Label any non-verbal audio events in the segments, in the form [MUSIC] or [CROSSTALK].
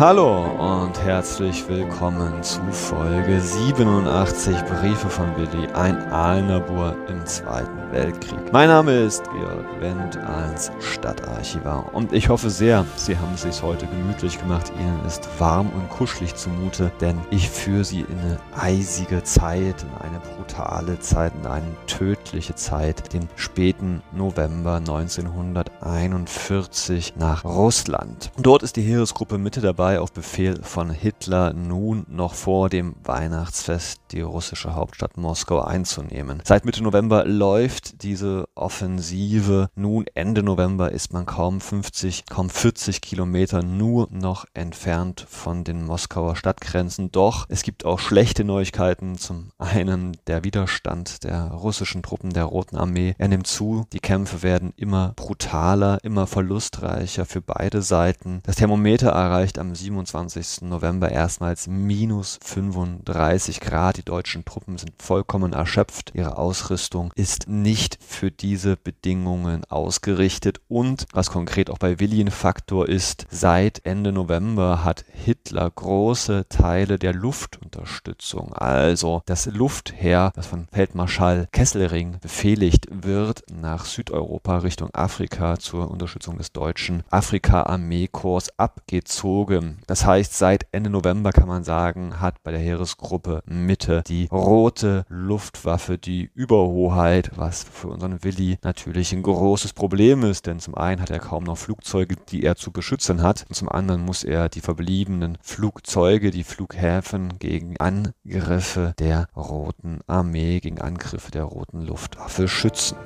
Hallo und herzlich willkommen zu Folge 87 Briefe von Willi, ein Aalnabur im Zweiten Weltkrieg. Mein Name ist Georg Wendt als Stadtarchivar und ich hoffe sehr, Sie haben es sich heute gemütlich gemacht. Ihnen ist warm und kuschelig zumute, denn ich führe Sie in eine eisige Zeit, in eine brutale Zeit, in eine tödliche Zeit, den späten November 1941 nach Russland. Dort ist die Heeresgruppe Mitte dabei auf Befehl von Hitler nun noch vor dem Weihnachtsfest die russische Hauptstadt Moskau einzunehmen. Seit Mitte November läuft diese Offensive. Nun Ende November ist man kaum 50, kaum 40 Kilometer nur noch entfernt von den Moskauer Stadtgrenzen. Doch es gibt auch schlechte Neuigkeiten. Zum einen der Widerstand der russischen Truppen der Roten Armee. Er nimmt zu. Die Kämpfe werden immer brutaler, immer verlustreicher für beide Seiten. Das Thermometer erreicht am 27. November erstmals minus 35 Grad. Die deutschen Truppen sind vollkommen erschöpft. Ihre Ausrüstung ist nicht für diese Bedingungen ausgerichtet. Und was konkret auch bei Willi Faktor ist, seit Ende November hat Hitler große Teile der Luftunterstützung, also das Luftheer, das von Feldmarschall Kesselring befehligt wird, nach Südeuropa Richtung Afrika zur Unterstützung des deutschen Afrika-Armeekorps abgezogen. Das heißt, seit Ende November kann man sagen, hat bei der Heeresgruppe Mitte die rote Luftwaffe die Überhoheit, was für unseren Willi natürlich ein großes Problem ist, denn zum einen hat er kaum noch Flugzeuge, die er zu beschützen hat, und zum anderen muss er die verbliebenen Flugzeuge, die Flughäfen gegen Angriffe der Roten Armee, gegen Angriffe der Roten Luftwaffe schützen.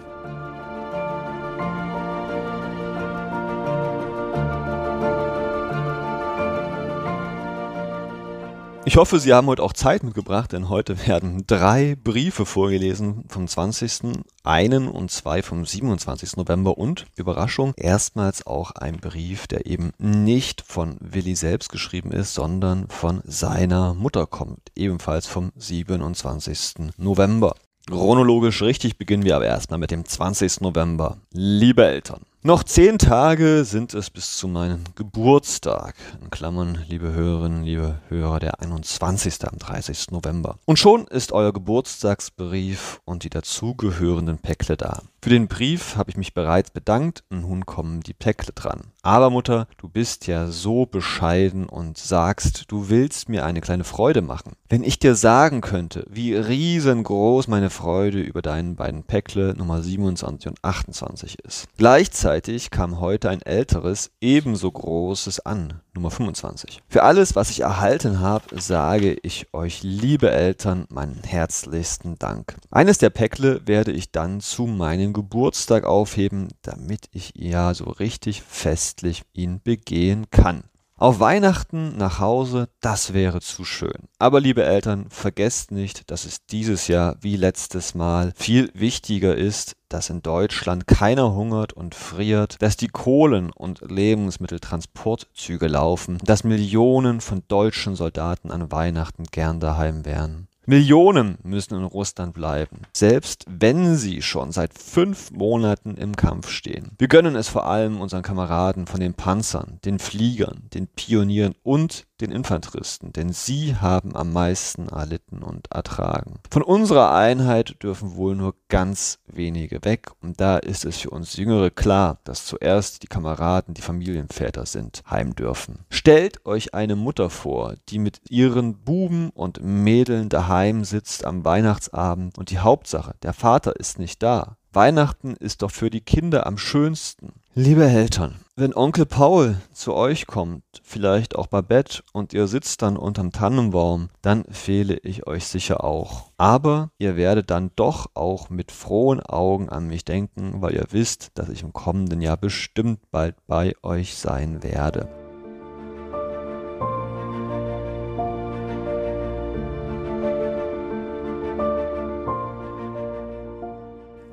Ich hoffe, Sie haben heute auch Zeit mitgebracht, denn heute werden drei Briefe vorgelesen vom 20., einen und zwei vom 27. November und, Überraschung, erstmals auch ein Brief, der eben nicht von Willi selbst geschrieben ist, sondern von seiner Mutter kommt, ebenfalls vom 27. November. Chronologisch richtig beginnen wir aber erstmal mit dem 20. November. Liebe Eltern, noch zehn Tage sind es bis zu meinem Geburtstag. In Klammern, liebe Hörerinnen, liebe Hörer, der 21. am 30. November. Und schon ist euer Geburtstagsbrief und die dazugehörenden Päckle da. Für den Brief habe ich mich bereits bedankt und nun kommen die Päckle dran. Aber Mutter, du bist ja so bescheiden und sagst, du willst mir eine kleine Freude machen. Wenn ich dir sagen könnte, wie riesengroß meine Freude über deinen beiden Päckle Nummer 27 und 28 ist. Gleichzeitig Gleichzeitig kam heute ein älteres, ebenso großes an, Nummer 25. Für alles, was ich erhalten habe, sage ich euch, liebe Eltern, meinen herzlichsten Dank. Eines der Päckle werde ich dann zu meinem Geburtstag aufheben, damit ich ja so richtig festlich ihn begehen kann. Auf Weihnachten nach Hause, das wäre zu schön. Aber liebe Eltern, vergesst nicht, dass es dieses Jahr wie letztes Mal viel wichtiger ist, dass in Deutschland keiner hungert und friert, dass die Kohlen- und Lebensmitteltransportzüge laufen, dass Millionen von deutschen Soldaten an Weihnachten gern daheim wären. Millionen müssen in Russland bleiben, selbst wenn sie schon seit fünf Monaten im Kampf stehen. Wir gönnen es vor allem unseren Kameraden von den Panzern, den Fliegern, den Pionieren und den Infanteristen, denn sie haben am meisten erlitten und ertragen. Von unserer Einheit dürfen wohl nur ganz wenige weg und da ist es für uns Jüngere klar, dass zuerst die Kameraden, die Familienväter sind, heim dürfen. Stellt euch eine Mutter vor, die mit ihren Buben und Mädeln daheim sitzt am Weihnachtsabend und die Hauptsache, der Vater ist nicht da. Weihnachten ist doch für die Kinder am schönsten. Liebe Eltern, wenn Onkel Paul zu euch kommt, vielleicht auch Babette, und ihr sitzt dann unterm Tannenbaum, dann fehle ich euch sicher auch. Aber ihr werdet dann doch auch mit frohen Augen an mich denken, weil ihr wisst, dass ich im kommenden Jahr bestimmt bald bei euch sein werde.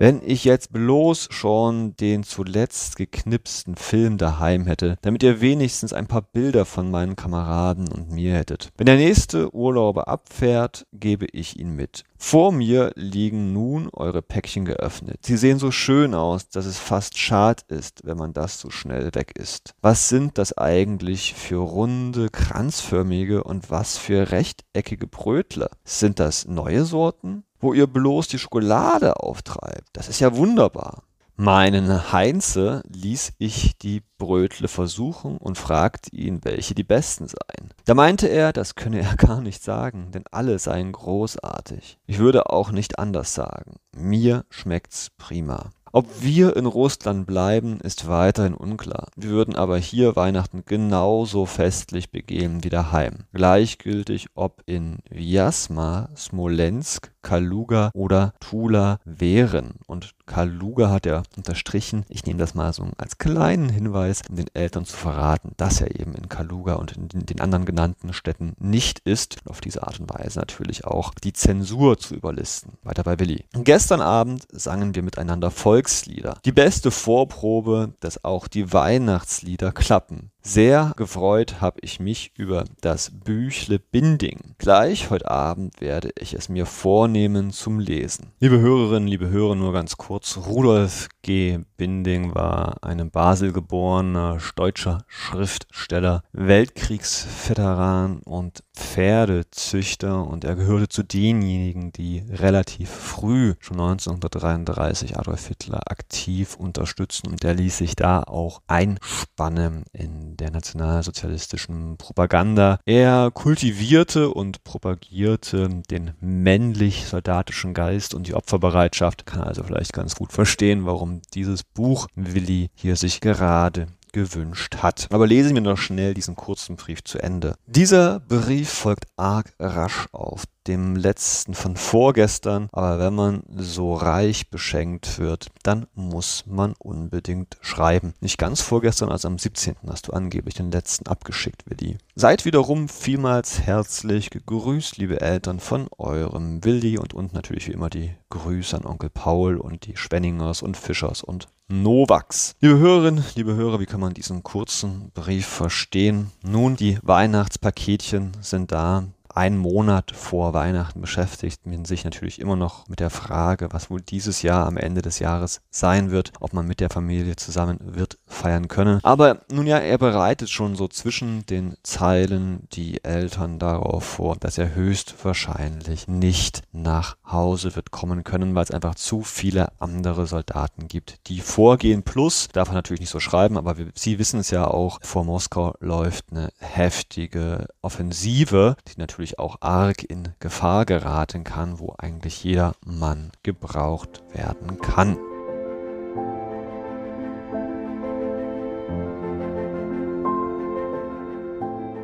Wenn ich jetzt bloß schon den zuletzt geknipsten Film daheim hätte, damit ihr wenigstens ein paar Bilder von meinen Kameraden und mir hättet. Wenn der nächste Urlauber abfährt, gebe ich ihn mit. Vor mir liegen nun eure Päckchen geöffnet. Sie sehen so schön aus, dass es fast schad ist, wenn man das so schnell weg ist. Was sind das eigentlich für runde, kranzförmige und was für rechteckige Brötler? Sind das neue Sorten? Wo ihr bloß die Schokolade auftreibt. Das ist ja wunderbar. Meinen Heinze ließ ich die Brötle versuchen und fragte ihn, welche die besten seien. Da meinte er, das könne er [LAUGHS] gar nicht sagen, denn alle seien großartig. Ich würde auch nicht anders sagen. Mir schmeckt's prima. Ob wir in Russland bleiben, ist weiterhin unklar. Wir würden aber hier Weihnachten genauso festlich begehen wie daheim. Gleichgültig ob in Vyasma, Smolensk, Kaluga oder Tula wären. Und Kaluga hat er unterstrichen. Ich nehme das mal so als kleinen Hinweis, um den Eltern zu verraten, dass er eben in Kaluga und in den anderen genannten Städten nicht ist. Und auf diese Art und Weise natürlich auch die Zensur zu überlisten. Weiter bei Willi. Gestern Abend sangen wir miteinander Volkslieder. Die beste Vorprobe, dass auch die Weihnachtslieder klappen. Sehr gefreut habe ich mich über das Büchle Binding. Gleich heute Abend werde ich es mir vornehmen zum Lesen. Liebe Hörerinnen, liebe Hörer, nur ganz kurz. Rudolf G. Binding war ein in Basel geborener deutscher Schriftsteller, Weltkriegsveteran und Pferdezüchter und er gehörte zu denjenigen, die relativ früh, schon 1933, Adolf Hitler aktiv unterstützen und er ließ sich da auch einspannen in der nationalsozialistischen Propaganda. Er kultivierte und propagierte den männlich-soldatischen Geist und die Opferbereitschaft, kann also vielleicht ganz gut verstehen, warum dieses Buch Willi hier sich gerade gewünscht hat. Aber lesen wir noch schnell diesen kurzen Brief zu Ende. Dieser Brief folgt arg rasch auf dem letzten von vorgestern, aber wenn man so reich beschenkt wird, dann muss man unbedingt schreiben. Nicht ganz vorgestern, also am 17. hast du angeblich den letzten abgeschickt, Willi. Seid wiederum vielmals herzlich gegrüßt, liebe Eltern, von eurem Willi und und natürlich wie immer die Grüße an Onkel Paul und die Schwenningers und Fischers und Novax. Liebe Hörerinnen, liebe Hörer, wie kann man diesen kurzen Brief verstehen? Nun, die Weihnachtspaketchen sind da einen Monat vor Weihnachten beschäftigt man sich natürlich immer noch mit der Frage, was wohl dieses Jahr am Ende des Jahres sein wird, ob man mit der Familie zusammen wird feiern können. Aber nun ja, er bereitet schon so zwischen den Zeilen die Eltern darauf vor, dass er höchstwahrscheinlich nicht nach Hause wird kommen können, weil es einfach zu viele andere Soldaten gibt, die vorgehen. Plus, darf er natürlich nicht so schreiben, aber wir, Sie wissen es ja auch, vor Moskau läuft eine heftige Offensive, die natürlich natürlich auch arg in Gefahr geraten kann, wo eigentlich jeder Mann gebraucht werden kann.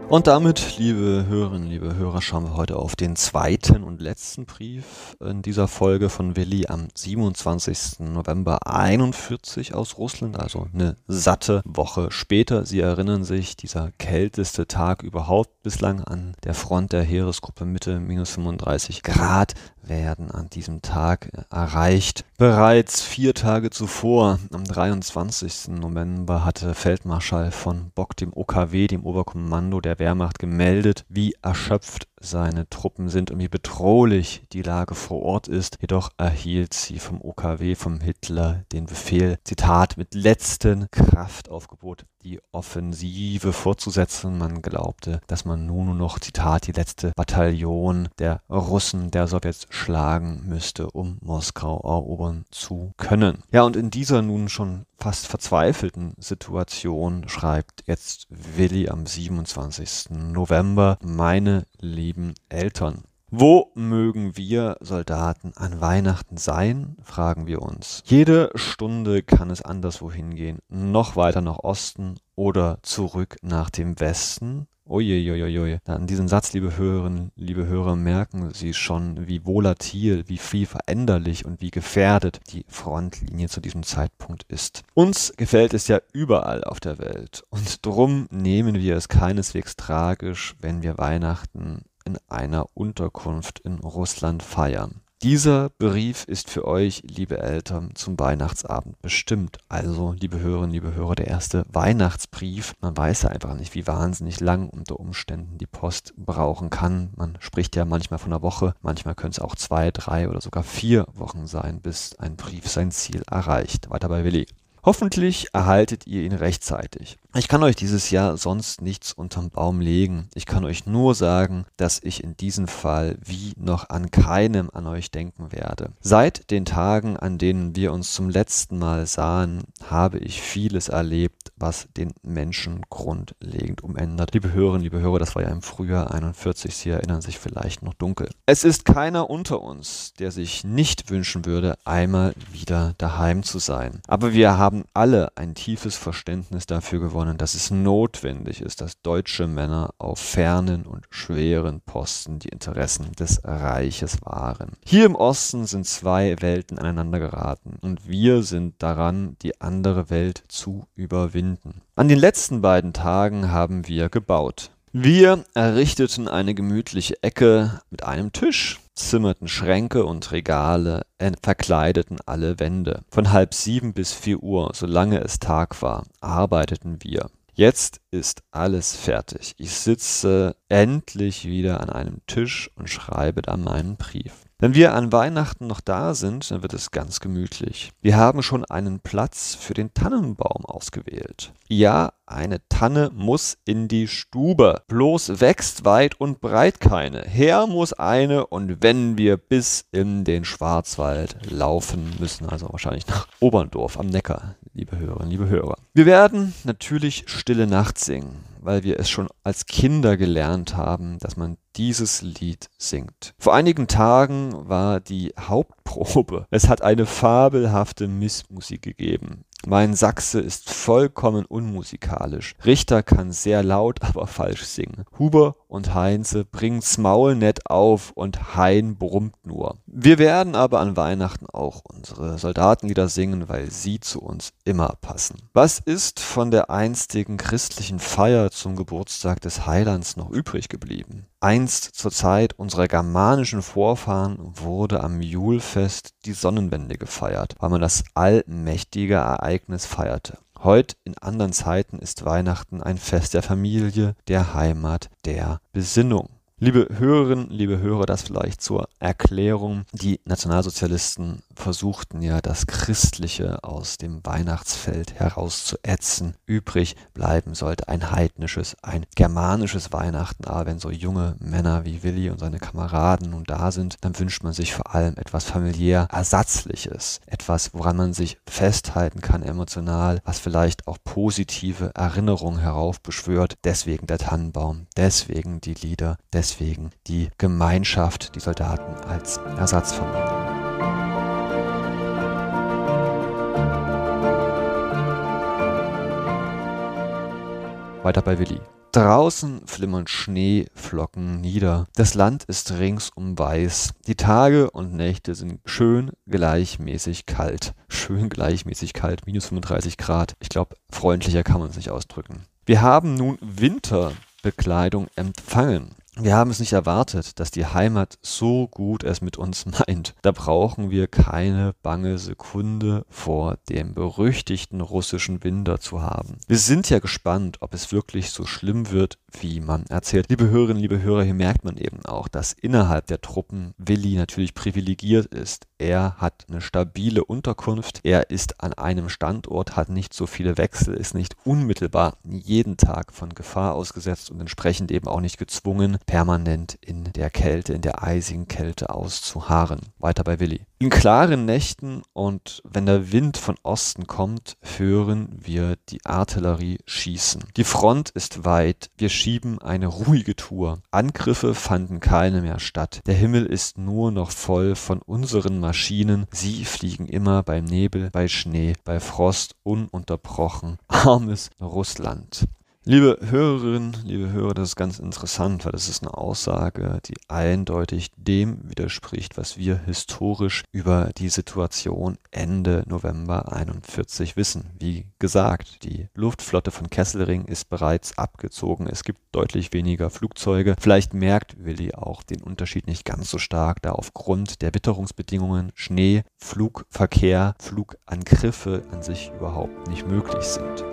Und damit, liebe Hörerinnen, liebe Hörer, schauen wir heute auf den zweiten und letzten Brief in dieser Folge von Willi am 27. November 41 aus Russland, also eine satte Woche später. Sie erinnern sich, dieser kälteste Tag überhaupt bislang an der Front der Heeresgruppe Mitte, minus 35 Grad werden an diesem Tag erreicht. Bereits vier Tage zuvor, am 23. November, hatte Feldmarschall von Bock dem OKW, dem Oberkommando der Wehrmacht, gemeldet, wie erschöpft seine Truppen sind und wie bedrohlich die Lage vor Ort ist. Jedoch erhielt sie vom OKW, vom Hitler, den Befehl, Zitat, mit letzten Kraftaufgebot die Offensive fortzusetzen. Man glaubte, dass man nun noch, Zitat, die letzte Bataillon der Russen, der Sowjets schlagen müsste, um Moskau erobern zu können. Ja, und in dieser nun schon fast verzweifelten Situation schreibt jetzt Willi am 27. November, meine lieben Eltern. Wo mögen wir Soldaten an Weihnachten sein? fragen wir uns. Jede Stunde kann es anderswo hingehen, noch weiter nach Osten oder zurück nach dem Westen. Uiuiuiui. An diesem Satz, liebe Hörerinnen, liebe Hörer, merken Sie schon, wie volatil, wie viel veränderlich und wie gefährdet die Frontlinie zu diesem Zeitpunkt ist. Uns gefällt es ja überall auf der Welt und drum nehmen wir es keineswegs tragisch, wenn wir Weihnachten in einer Unterkunft in Russland feiern. Dieser Brief ist für euch, liebe Eltern, zum Weihnachtsabend bestimmt. Also, liebe Hörerinnen, liebe Hörer, der erste Weihnachtsbrief. Man weiß ja einfach nicht, wie wahnsinnig lang unter Umständen die Post brauchen kann. Man spricht ja manchmal von einer Woche, manchmal können es auch zwei, drei oder sogar vier Wochen sein, bis ein Brief sein Ziel erreicht. Weiter bei Willi. Hoffentlich erhaltet ihr ihn rechtzeitig. Ich kann euch dieses Jahr sonst nichts unterm Baum legen. Ich kann euch nur sagen, dass ich in diesem Fall wie noch an keinem an euch denken werde. Seit den Tagen, an denen wir uns zum letzten Mal sahen, habe ich vieles erlebt, was den Menschen grundlegend umändert. Liebe Hörerinnen, liebe Hörer, das war ja im Frühjahr 41, Sie erinnern sich vielleicht noch dunkel. Es ist keiner unter uns, der sich nicht wünschen würde, einmal wieder daheim zu sein. Aber wir haben alle ein tiefes Verständnis dafür gewonnen, dass es notwendig ist, dass deutsche Männer auf fernen und schweren Posten die Interessen des Reiches wahren. Hier im Osten sind zwei Welten aneinander geraten und wir sind daran, die andere Welt zu überwinden. An den letzten beiden Tagen haben wir gebaut. Wir errichteten eine gemütliche Ecke mit einem Tisch, zimmerten Schränke und Regale, verkleideten alle Wände. Von halb sieben bis vier Uhr, solange es Tag war, arbeiteten wir. Jetzt ist alles fertig. Ich sitze endlich wieder an einem Tisch und schreibe da meinen Brief. Wenn wir an Weihnachten noch da sind, dann wird es ganz gemütlich. Wir haben schon einen Platz für den Tannenbaum ausgewählt. Ja, eine Tanne muss in die Stube. Bloß wächst weit und breit keine. Her muss eine und wenn wir bis in den Schwarzwald laufen müssen, also wahrscheinlich nach Oberndorf am Neckar, liebe Hörerinnen, liebe Hörer. Wir werden natürlich Stille Nacht singen weil wir es schon als Kinder gelernt haben, dass man dieses Lied singt. Vor einigen Tagen war die Hauptprobe. Es hat eine fabelhafte Missmusik gegeben. Mein Sachse ist vollkommen unmusikalisch. Richter kann sehr laut, aber falsch singen. Huber und Heinze bringen's Maul nett auf und Hein brummt nur. Wir werden aber an Weihnachten auch unsere Soldatenlieder singen, weil sie zu uns immer passen. Was ist von der einstigen christlichen Feier zum Geburtstag des Heilands noch übrig geblieben? Einst zur Zeit unserer germanischen Vorfahren wurde am Julfest die Sonnenwende gefeiert, weil man das allmächtige Ereignis feierte. Heut in anderen Zeiten ist Weihnachten ein Fest der Familie, der Heimat, der Besinnung. Liebe Hörerinnen, liebe Hörer, das vielleicht zur Erklärung. Die Nationalsozialisten versuchten ja das Christliche aus dem Weihnachtsfeld herauszuätzen. Übrig bleiben sollte ein heidnisches, ein germanisches Weihnachten. Aber wenn so junge Männer wie Willi und seine Kameraden nun da sind, dann wünscht man sich vor allem etwas familiär Ersatzliches. Etwas, woran man sich festhalten kann emotional, was vielleicht auch positive Erinnerungen heraufbeschwört. Deswegen der Tannenbaum, deswegen die Lieder, deswegen deswegen die Gemeinschaft, die Soldaten als Ersatzfamilie. Weiter bei Willi. Draußen flimmern Schneeflocken nieder. Das Land ist ringsum weiß. Die Tage und Nächte sind schön gleichmäßig kalt. Schön gleichmäßig kalt, minus 35 Grad. Ich glaube, freundlicher kann man es nicht ausdrücken. Wir haben nun Winterbekleidung empfangen. Wir haben es nicht erwartet, dass die Heimat so gut es mit uns [LAUGHS] meint. Da brauchen wir keine bange Sekunde vor dem berüchtigten russischen Winter zu haben. Wir sind ja gespannt, ob es wirklich so schlimm wird, wie man erzählt. Liebe Hörerinnen, liebe Hörer, hier merkt man eben auch, dass innerhalb der Truppen Willi natürlich privilegiert ist. Er hat eine stabile Unterkunft, er ist an einem Standort, hat nicht so viele Wechsel, ist nicht unmittelbar jeden Tag von Gefahr ausgesetzt und entsprechend eben auch nicht gezwungen, permanent in der Kälte, in der eisigen Kälte auszuharren. Weiter bei Willi. In klaren Nächten und wenn der Wind von Osten kommt, hören wir die Artillerie schießen. Die Front ist weit, wir schieben eine ruhige Tour. Angriffe fanden keine mehr statt. Der Himmel ist nur noch voll von unseren Maschinen. Sie fliegen immer beim Nebel, bei Schnee, bei Frost ununterbrochen. Armes Russland. Liebe Hörerinnen, liebe Hörer, das ist ganz interessant, weil das ist eine Aussage, die eindeutig dem widerspricht, was wir historisch über die Situation Ende November 41 wissen. Wie gesagt, die Luftflotte von Kesselring ist bereits abgezogen. Es gibt deutlich weniger Flugzeuge. Vielleicht merkt Willi auch den Unterschied nicht ganz so stark, da aufgrund der Witterungsbedingungen Schnee, Flugverkehr, Flugangriffe an sich überhaupt nicht möglich sind.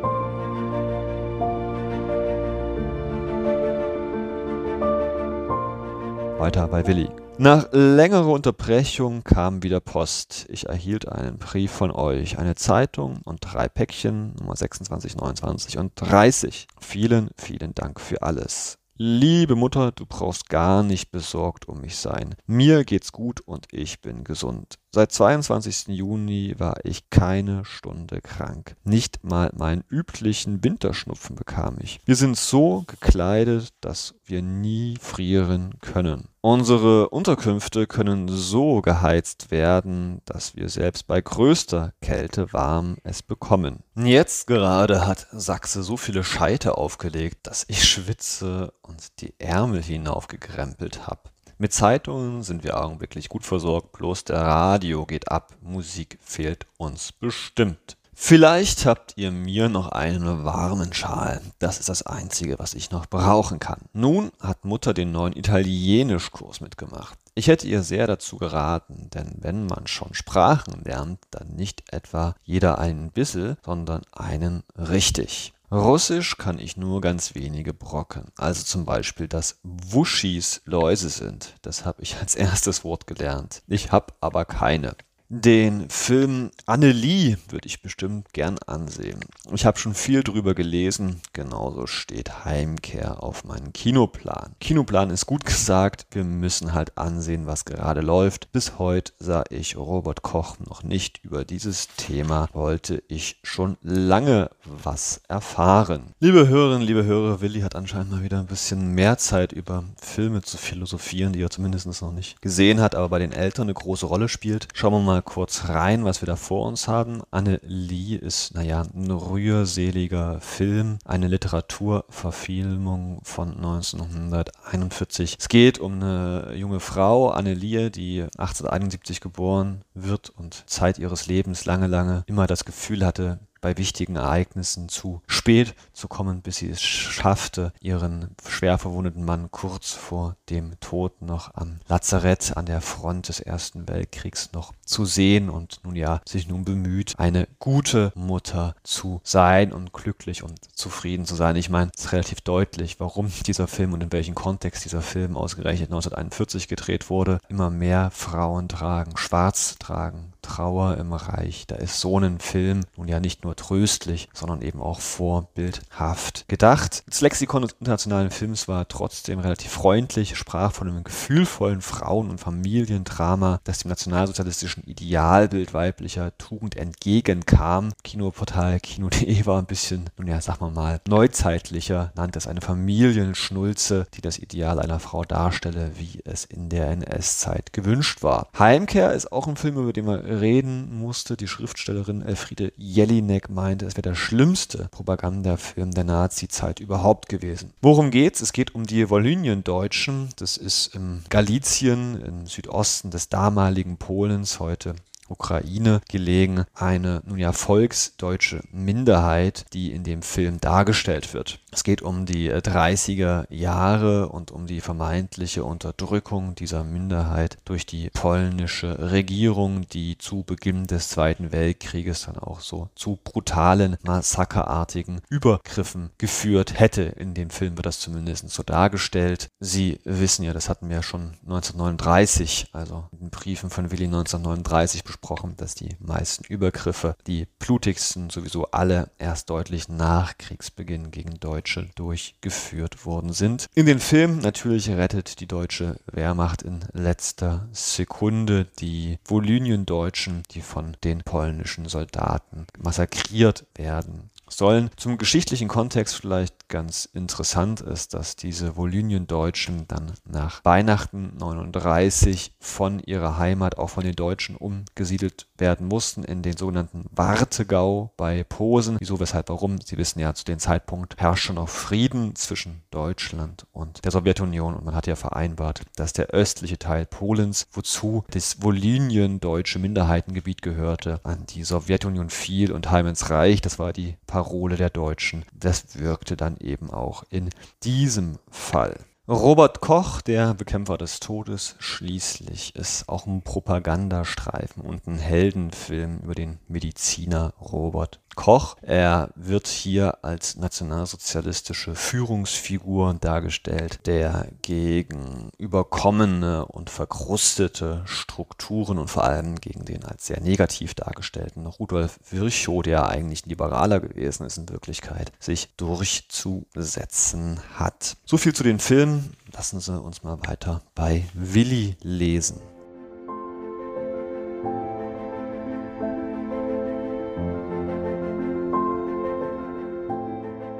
Weiter bei Willi. Nach längerer Unterbrechung kam wieder Post. Ich erhielt einen Brief von euch, eine Zeitung und drei Päckchen, Nummer 26, 29 und 30. Vielen, vielen Dank für alles. Liebe Mutter, du brauchst gar nicht besorgt um mich sein. Mir geht's gut und ich bin gesund. Seit 22. Juni war ich keine Stunde krank. Nicht mal meinen üblichen Winterschnupfen bekam ich. Wir sind so gekleidet, dass wir nie frieren können. Unsere Unterkünfte können so geheizt werden, dass wir selbst bei größter Kälte warm es bekommen. Jetzt gerade hat Sachse so viele Scheite aufgelegt, dass ich schwitze und die Ärmel hinaufgekrempelt habe. Mit Zeitungen sind wir augenblicklich gut versorgt, bloß der Radio geht ab, Musik fehlt uns bestimmt. Vielleicht habt ihr mir noch einen warmen Schal. Das ist das Einzige, was ich noch brauchen kann. Nun hat Mutter den neuen Italienischkurs mitgemacht. Ich hätte ihr sehr dazu geraten, denn wenn man schon Sprachen lernt, dann nicht etwa jeder einen bissel, sondern einen richtig. Russisch kann ich nur ganz wenige Brocken. Also zum Beispiel, dass Wuschis Läuse sind. Das habe ich als erstes Wort gelernt. Ich habe aber keine. Den Film Annelie würde ich bestimmt gern ansehen. Ich habe schon viel drüber gelesen. Genauso steht Heimkehr auf meinem Kinoplan. Kinoplan ist gut [LAUGHS] gesagt. Wir müssen halt ansehen, was gerade läuft. Bis heute sah ich Robert Koch noch nicht über dieses Thema. Wollte ich schon lange was erfahren. Liebe Hörerinnen, liebe Hörer, Willi hat anscheinend mal wieder ein bisschen mehr Zeit über Filme zu philosophieren, die er zumindest noch nicht gesehen hat, aber bei den Eltern eine große Rolle spielt. Schauen wir mal kurz rein, was wir da vor uns haben. Anne Lee ist, naja, ein rührseliger Film, eine Literaturverfilmung von 1941. Es geht um eine junge Frau, Anne Lee, die 1871 geboren wird und Zeit ihres Lebens lange, lange immer das Gefühl hatte, bei wichtigen Ereignissen zu spät zu kommen, bis sie es schaffte, ihren schwer verwundeten Mann kurz vor dem Tod noch am Lazarett an der Front des Ersten Weltkriegs noch zu sehen und nun ja sich nun bemüht, eine gute Mutter zu sein und glücklich und zufrieden zu sein. Ich meine, es ist relativ deutlich, warum dieser Film und in welchem Kontext dieser Film ausgerechnet 1941 gedreht wurde. Immer mehr Frauen tragen schwarz, tragen Trauer im Reich. Da ist so ein Film nun ja nicht nur tröstlich, sondern eben auch vorbildhaft gedacht. Das Lexikon des internationalen Films war trotzdem relativ freundlich, sprach von einem gefühlvollen Frauen- und Familiendrama, das dem nationalsozialistischen Idealbild weiblicher Tugend entgegenkam. Kinoportal Kino.de war ein bisschen, nun ja, sag mal mal, neuzeitlicher, nannte es eine Familienschnulze, die das Ideal einer Frau darstelle, wie es in der NS-Zeit gewünscht war. Heimkehr ist auch ein Film, über den wir reden musste. Die Schriftstellerin Elfriede Jelinek meinte, es wäre der schlimmste Propagandafilm der Nazi-Zeit überhaupt gewesen. Worum geht's? Es geht um die Wolynien-Deutschen. Das ist im Galizien, im Südosten des damaligen Polens, heute Ukraine gelegen, eine nun ja volksdeutsche Minderheit, die in dem Film dargestellt wird. Es geht um die 30er Jahre und um die vermeintliche Unterdrückung dieser Minderheit durch die polnische Regierung, die zu Beginn des Zweiten Weltkrieges dann auch so zu brutalen, massakerartigen Übergriffen geführt hätte. In dem Film wird das zumindest so dargestellt. Sie wissen ja, das hatten wir schon 1939, also in den Briefen von Willi 1939 besprochen, dass die meisten Übergriffe, die blutigsten sowieso alle erst deutlich nach Kriegsbeginn gegen Deutsche durchgeführt worden sind. In den Film natürlich rettet die deutsche Wehrmacht in letzter Sekunde die Volynien-Deutschen, die von den polnischen Soldaten massakriert werden sollen. Zum geschichtlichen Kontext vielleicht ganz interessant ist, dass diese Volynien-Deutschen dann nach Weihnachten 39 von ihrer Heimat, auch von den Deutschen, umgesiedelt werden mussten in den sogenannten Wartegau bei Posen. Wieso, weshalb, warum? Sie wissen ja, zu dem Zeitpunkt herrschte noch Frieden zwischen Deutschland und der Sowjetunion und man hat ja vereinbart, dass der östliche Teil Polens, wozu das Volynien-deutsche Minderheitengebiet gehörte, an die Sowjetunion fiel und heim ins Reich. Das war die Parole der Deutschen. Das wirkte dann eben auch in diesem Fall. Robert Koch, der Bekämpfer des Todes, schließlich ist auch ein Propagandastreifen und ein Heldenfilm über den Mediziner Robert Koch. Er wird hier als nationalsozialistische Führungsfigur dargestellt, der gegen überkommene und verkrustete Strukturen und vor allem gegen den als sehr negativ dargestellten Rudolf Virchow, der eigentlich Liberaler gewesen ist in Wirklichkeit, sich durchzusetzen hat. So viel zu den Filmen. Lassen Sie uns mal weiter bei Willi lesen.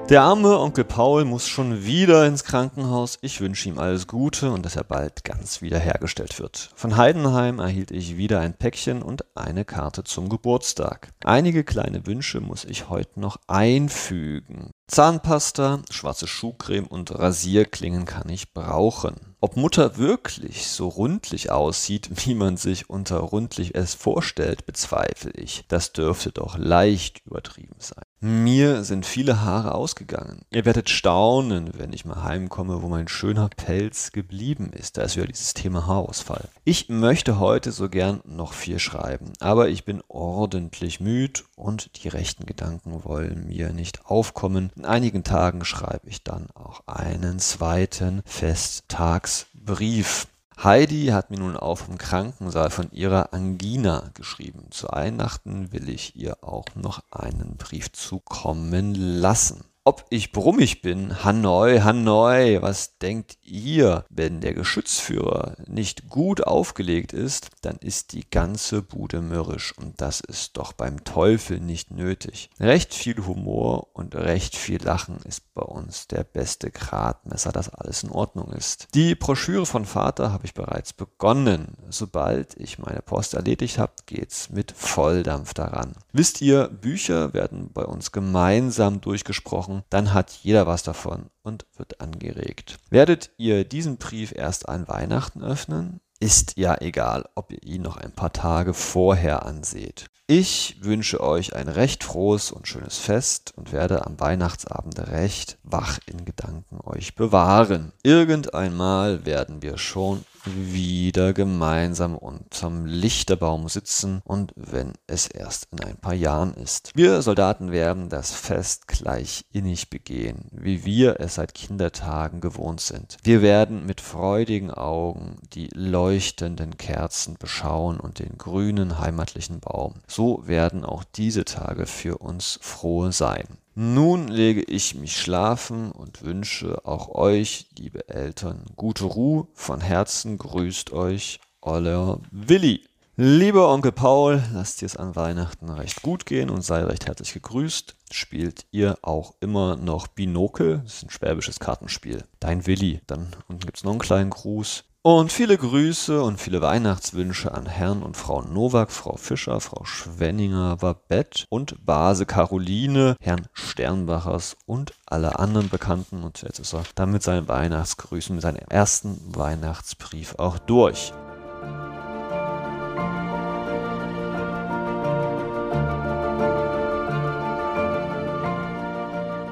Der arme Onkel Paul muss schon wieder ins Krankenhaus. Ich wünsche ihm alles Gute und dass er bald ganz wiederhergestellt wird. Von Heidenheim erhielt ich wieder ein Päckchen und eine Karte zum Geburtstag. Einige kleine Wünsche muss ich heute noch einfügen. Zahnpasta, schwarze Schuhcreme und Rasierklingen kann ich brauchen. Ob Mutter wirklich so rundlich aussieht, wie man sich unter rundlich es vorstellt, bezweifle ich. Das dürfte doch leicht übertrieben sein. Mir sind viele Haare ausgegangen. Ihr werdet staunen, wenn ich mal heimkomme, wo mein schöner Pelz geblieben ist. Da ist wieder dieses Thema Haarausfall. Ich möchte heute so gern noch viel schreiben, aber ich bin ordentlich müd und die rechten Gedanken wollen mir nicht aufkommen. In einigen Tagen schreibe ich dann auch einen zweiten Festtagsbrief. Heidi hat mir nun auch vom Krankensaal von ihrer Angina geschrieben. Zu Weihnachten will ich ihr auch noch einen Brief zukommen lassen ob ich brummig bin. Hanoi, Hanoi, was denkt ihr? Wenn der Geschützführer nicht gut aufgelegt ist, dann ist die ganze Bude mürrisch und das ist doch beim Teufel nicht nötig. Recht viel Humor und recht viel Lachen ist bei uns der beste Gradmesser, dass alles in Ordnung ist. Die Broschüre von Vater habe ich bereits begonnen. Sobald ich meine Post erledigt habe, geht's mit Volldampf daran. Wisst ihr, Bücher werden bei uns gemeinsam durchgesprochen dann hat jeder was davon und wird angeregt. Werdet ihr diesen Brief erst an Weihnachten öffnen? Ist ja egal, ob ihr ihn noch ein paar Tage vorher anseht. Ich wünsche euch ein recht frohes und schönes Fest und werde am Weihnachtsabend recht wach in Gedanken euch bewahren. Irgendeinmal werden wir schon wieder gemeinsam unterm Lichterbaum sitzen und wenn es erst in ein paar Jahren ist. Wir Soldaten werden das Fest gleich innig begehen, wie wir es seit Kindertagen gewohnt sind. Wir werden mit freudigen Augen die leuchtenden Kerzen beschauen und den grünen heimatlichen Baum. So werden auch diese Tage für uns frohe sein. Nun lege ich mich schlafen und wünsche auch euch, liebe Eltern, gute Ruhe. Von Herzen grüßt euch euer Willi. Lieber Onkel Paul, lasst dir es an Weihnachten recht gut gehen und sei recht herzlich gegrüßt. Spielt ihr auch immer noch Binokel? Das ist ein schwäbisches Kartenspiel. Dein Willi. Dann unten gibt es noch einen kleinen Gruß. Und viele Grüße und viele Weihnachtswünsche an Herrn und Frau Nowak, Frau Fischer, Frau Schwenninger, Babette und Base Caroline, Herrn Sternbachers und alle anderen Bekannten. Und jetzt ist er dann mit seinen Weihnachtsgrüßen, mit seinem ersten Weihnachtsbrief auch durch.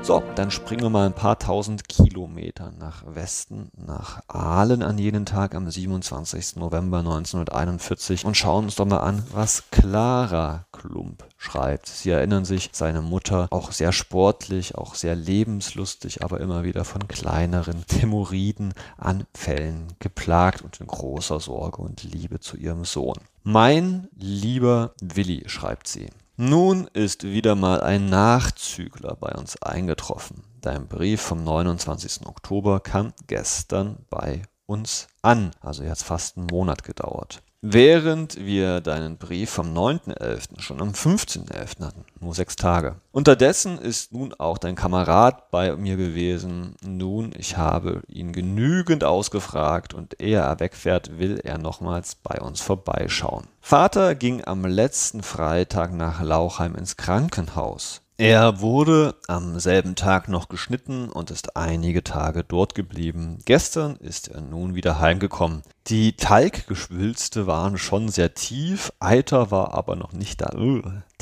So, dann springen wir mal ein paar tausend Kilometer nach Westen, nach Aalen an jenen Tag am 27. November 1941 und schauen uns doch mal an, was Clara Klump schreibt. Sie erinnern sich, seine Mutter auch sehr sportlich, auch sehr lebenslustig, aber immer wieder von kleineren Hämorrhoiden Anfällen geplagt und in großer Sorge und Liebe zu ihrem Sohn. Mein lieber Willi, schreibt sie, nun ist wieder mal ein Nachzügler bei uns eingetroffen. Dein Brief vom 29. Oktober kam gestern bei uns an. Also jetzt fast einen Monat gedauert. Während wir deinen Brief vom 9.11. schon am 15.11. hatten. Nur sechs Tage. Unterdessen ist nun auch dein Kamerad bei mir gewesen. Nun, ich habe ihn genügend ausgefragt und ehe er wegfährt, will er nochmals bei uns vorbeischauen. Vater ging am letzten Freitag nach Lauchheim ins Krankenhaus. Er wurde am selben Tag noch geschnitten und ist einige Tage dort geblieben. Gestern ist er nun wieder heimgekommen. Die Teiggeschwülste waren schon sehr tief, Eiter war aber noch nicht da.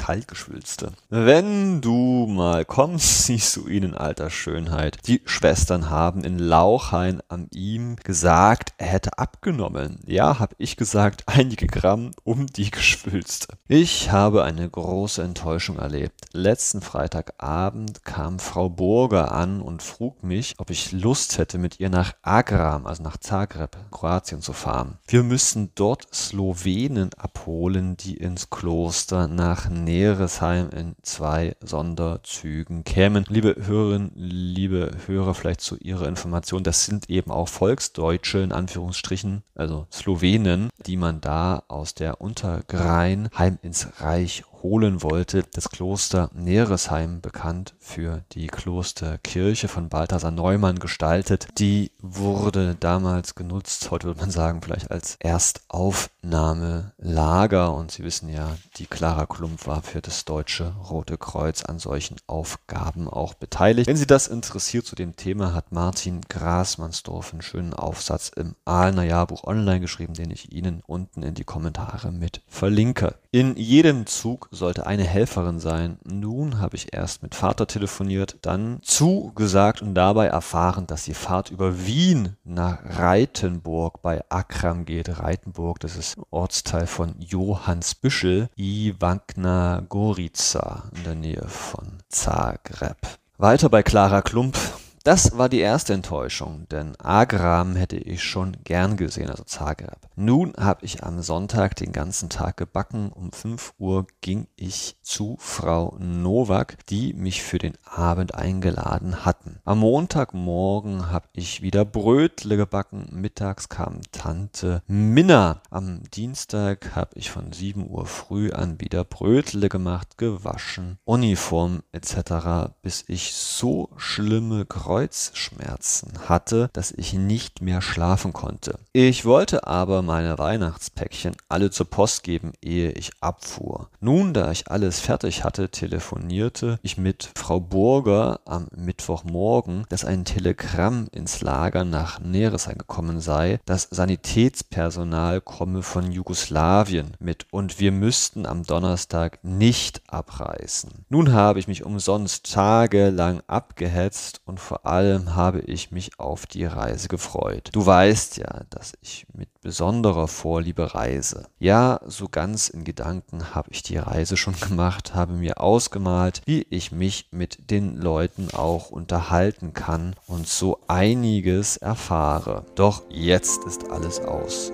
Teiggeschwülste. Wenn du mal kommst, [LAUGHS] siehst du ihn in alter Schönheit. Die Schwestern haben in Lauchhain an ihm gesagt, er hätte abgenommen. Ja, hab ich gesagt, [LAUGHS] einige Gramm um die Geschwülste. Ich habe eine große Enttäuschung erlebt. Letzten Freitagabend kam Frau Burger an und frug mich, ob ich Lust hätte, mit ihr nach Agram, also nach Zagreb, Kroatien zu fahren. Wir müssen dort Slowenen abholen, die ins Kloster nach Neresheim in zwei Sonderzügen kämen. Liebe Hörerinnen, liebe Hörer, vielleicht zu Ihrer Information, das sind eben auch Volksdeutsche in Anführungsstrichen, also Slowenen, die man da aus der Untergrein heim ins Reich holen wollte. Das Kloster Neresheim, bekannt für die Klosterkirche von Balthasar Neumann gestaltet, die wurde damals genutzt, heute würde man sagen, vielleicht als Erstaufnahmelager. Und Sie wissen ja, die Clara Klump war für das Deutsche Rote Kreuz an solchen Aufgaben auch beteiligt. Wenn Sie das interessiert zu dem Thema, hat Martin Grasmannsdorf einen schönen Aufsatz im Aalener Jahrbuch online geschrieben, den ich Ihnen unten in die Kommentare mit verlinke. In jedem Zug sollte eine Helferin sein. Nun habe ich erst mit Vater telefoniert, dann zugesagt und dabei erfahren, dass die Fahrt über Wien nach Reitenburg bei Akram geht. Reitenburg, das ist Ortsteil von Johannsbüschel, Iwagna Gorica in der Nähe von Zagreb. Weiter bei Clara Klump das war die erste Enttäuschung, denn Agram hätte ich schon gern gesehen, also Zagreb. Nun habe ich am Sonntag den ganzen Tag gebacken. Um 5 Uhr ging ich zu Frau Nowak, die mich für den Abend eingeladen hatten. Am Montagmorgen habe ich wieder Brötle gebacken. Mittags kam Tante Minna. Am Dienstag habe ich von 7 Uhr früh an wieder Brötle gemacht, gewaschen, Uniform etc., bis ich so schlimme Kreuzschmerzen hatte, dass ich nicht mehr schlafen konnte. Ich wollte aber meine Weihnachtspäckchen alle zur Post geben, ehe ich abfuhr. Nun, da ich alles fertig hatte, telefonierte ich mit Frau Burger am Mittwochmorgen, dass ein Telegramm ins Lager nach Neresheim gekommen sei. Das Sanitätspersonal komme von Jugoslawien mit und wir müssten am Donnerstag nicht abreisen. Nun habe ich mich umsonst tagelang abgehetzt und vor allem habe ich mich auf die Reise gefreut. Du weißt ja, dass ich mit besonderer Vorliebe reise. Ja, so ganz in Gedanken habe ich die Reise schon gemacht, habe mir ausgemalt, wie ich mich mit den Leuten auch unterhalten kann und so einiges erfahre. Doch jetzt ist alles aus.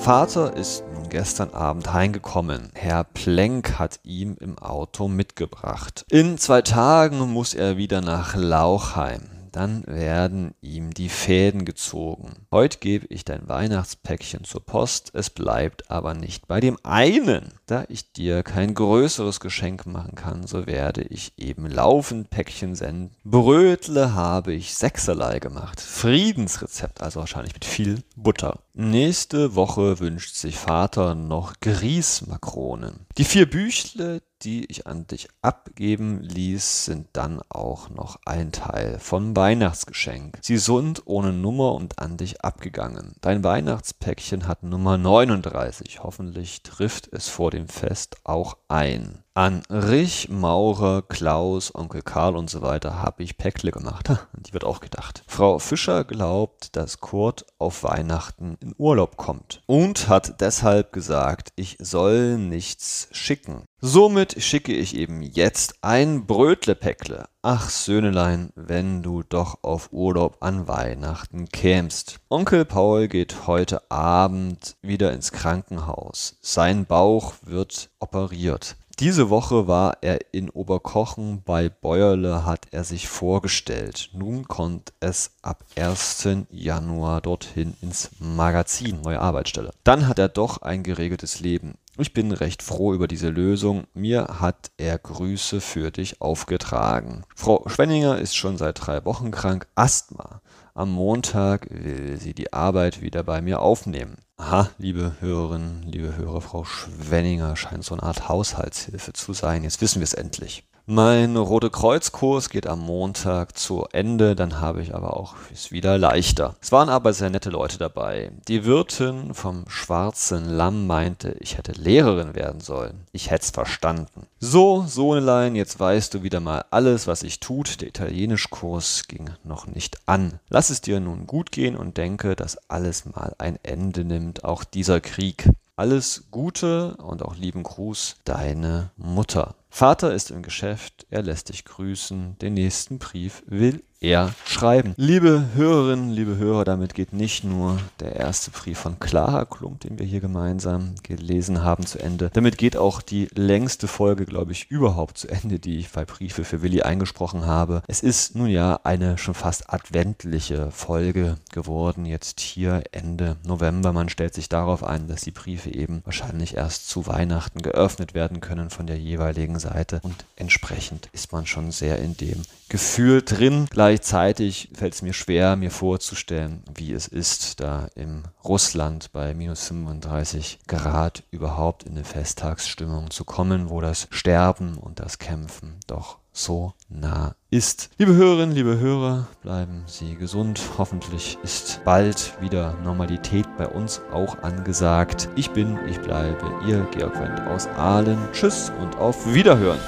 Vater ist gestern Abend heimgekommen. Herr Plenk hat ihm im Auto mitgebracht. In zwei Tagen muss er wieder nach Lauchheim dann werden ihm die Fäden gezogen. Heute gebe ich dein Weihnachtspäckchen zur Post, es bleibt aber nicht bei dem einen. Da ich dir kein größeres Geschenk machen kann, so werde ich eben laufend Päckchen senden. Brötle habe ich sechserlei gemacht. Friedensrezept, also wahrscheinlich mit viel Butter. Nächste Woche wünscht sich Vater noch Grießmakronen. Die vier Büchle, die ich an dich abgeben ließ, sind dann auch noch ein Teil vom Weihnachtsgeschenk. Sie sind ohne Nummer und an dich abgegangen. Dein Weihnachtspäckchen hat Nummer 39. Hoffentlich trifft es vor dem Fest auch ein. An Rich, Maurer, Klaus, Onkel Karl und so weiter habe ich Päckle gemacht. Die wird auch gedacht. Frau Fischer glaubt, dass Kurt auf Weihnachten in Urlaub kommt und hat deshalb gesagt, ich soll nichts schicken. Somit schicke ich eben jetzt ein Brötlepäckle. Ach Söhnelein, wenn du doch auf Urlaub an Weihnachten kämst. Onkel Paul geht heute Abend wieder ins Krankenhaus. Sein Bauch wird operiert. Diese Woche war er in Oberkochen. Bei Bäuerle hat er sich vorgestellt. Nun kommt es ab 1. Januar dorthin ins Magazin, neue Arbeitsstelle. Dann hat er doch ein geregeltes Leben. Ich bin recht froh über diese Lösung. Mir hat er Grüße für dich aufgetragen. Frau Schwenninger ist schon seit drei Wochen krank. Asthma. Am Montag will sie die Arbeit wieder bei mir aufnehmen. Aha, liebe Hörerinnen, liebe Hörer, Frau Schwenninger scheint so eine Art Haushaltshilfe zu sein. Jetzt wissen wir es endlich. Mein Rote Kreuz-Kurs geht am Montag zu Ende, dann habe ich aber auch es wieder leichter. Es waren aber sehr nette Leute dabei. Die Wirtin vom Schwarzen Lamm meinte, ich hätte Lehrerin werden sollen. Ich hätte es verstanden. So, Sohnelein, jetzt weißt du wieder mal alles, was ich tut. Der Italienischkurs ging noch nicht an. Lass es dir nun gut gehen und denke, dass alles mal ein Ende nimmt, auch dieser Krieg. Alles Gute und auch lieben Gruß, deine Mutter. Vater ist im Geschäft, er lässt dich grüßen. Den nächsten Brief will er schreiben. Liebe Hörerinnen, liebe Hörer, damit geht nicht nur der erste Brief von Clara Klump, den wir hier gemeinsam gelesen haben, zu Ende. Damit geht auch die längste Folge, glaube ich, überhaupt zu Ende, die ich bei Briefe für Willi eingesprochen habe. Es ist nun ja eine schon fast adventliche Folge geworden, jetzt hier Ende November. Man stellt sich darauf ein, dass die Briefe eben wahrscheinlich erst zu Weihnachten geöffnet werden können von der jeweiligen Seite und entsprechend ist man schon sehr in dem Gefühl drin. Gleichzeitig fällt es mir schwer, mir vorzustellen, wie es ist, da im Russland bei minus 35 Grad überhaupt in eine Festtagsstimmung zu kommen, wo das Sterben und das Kämpfen doch so nah ist. Liebe Hörerinnen, liebe Hörer, bleiben Sie gesund. Hoffentlich ist bald wieder Normalität bei uns auch angesagt. Ich bin, ich bleibe, Ihr Georg Wendt aus Aalen. Tschüss und auf Wiederhören.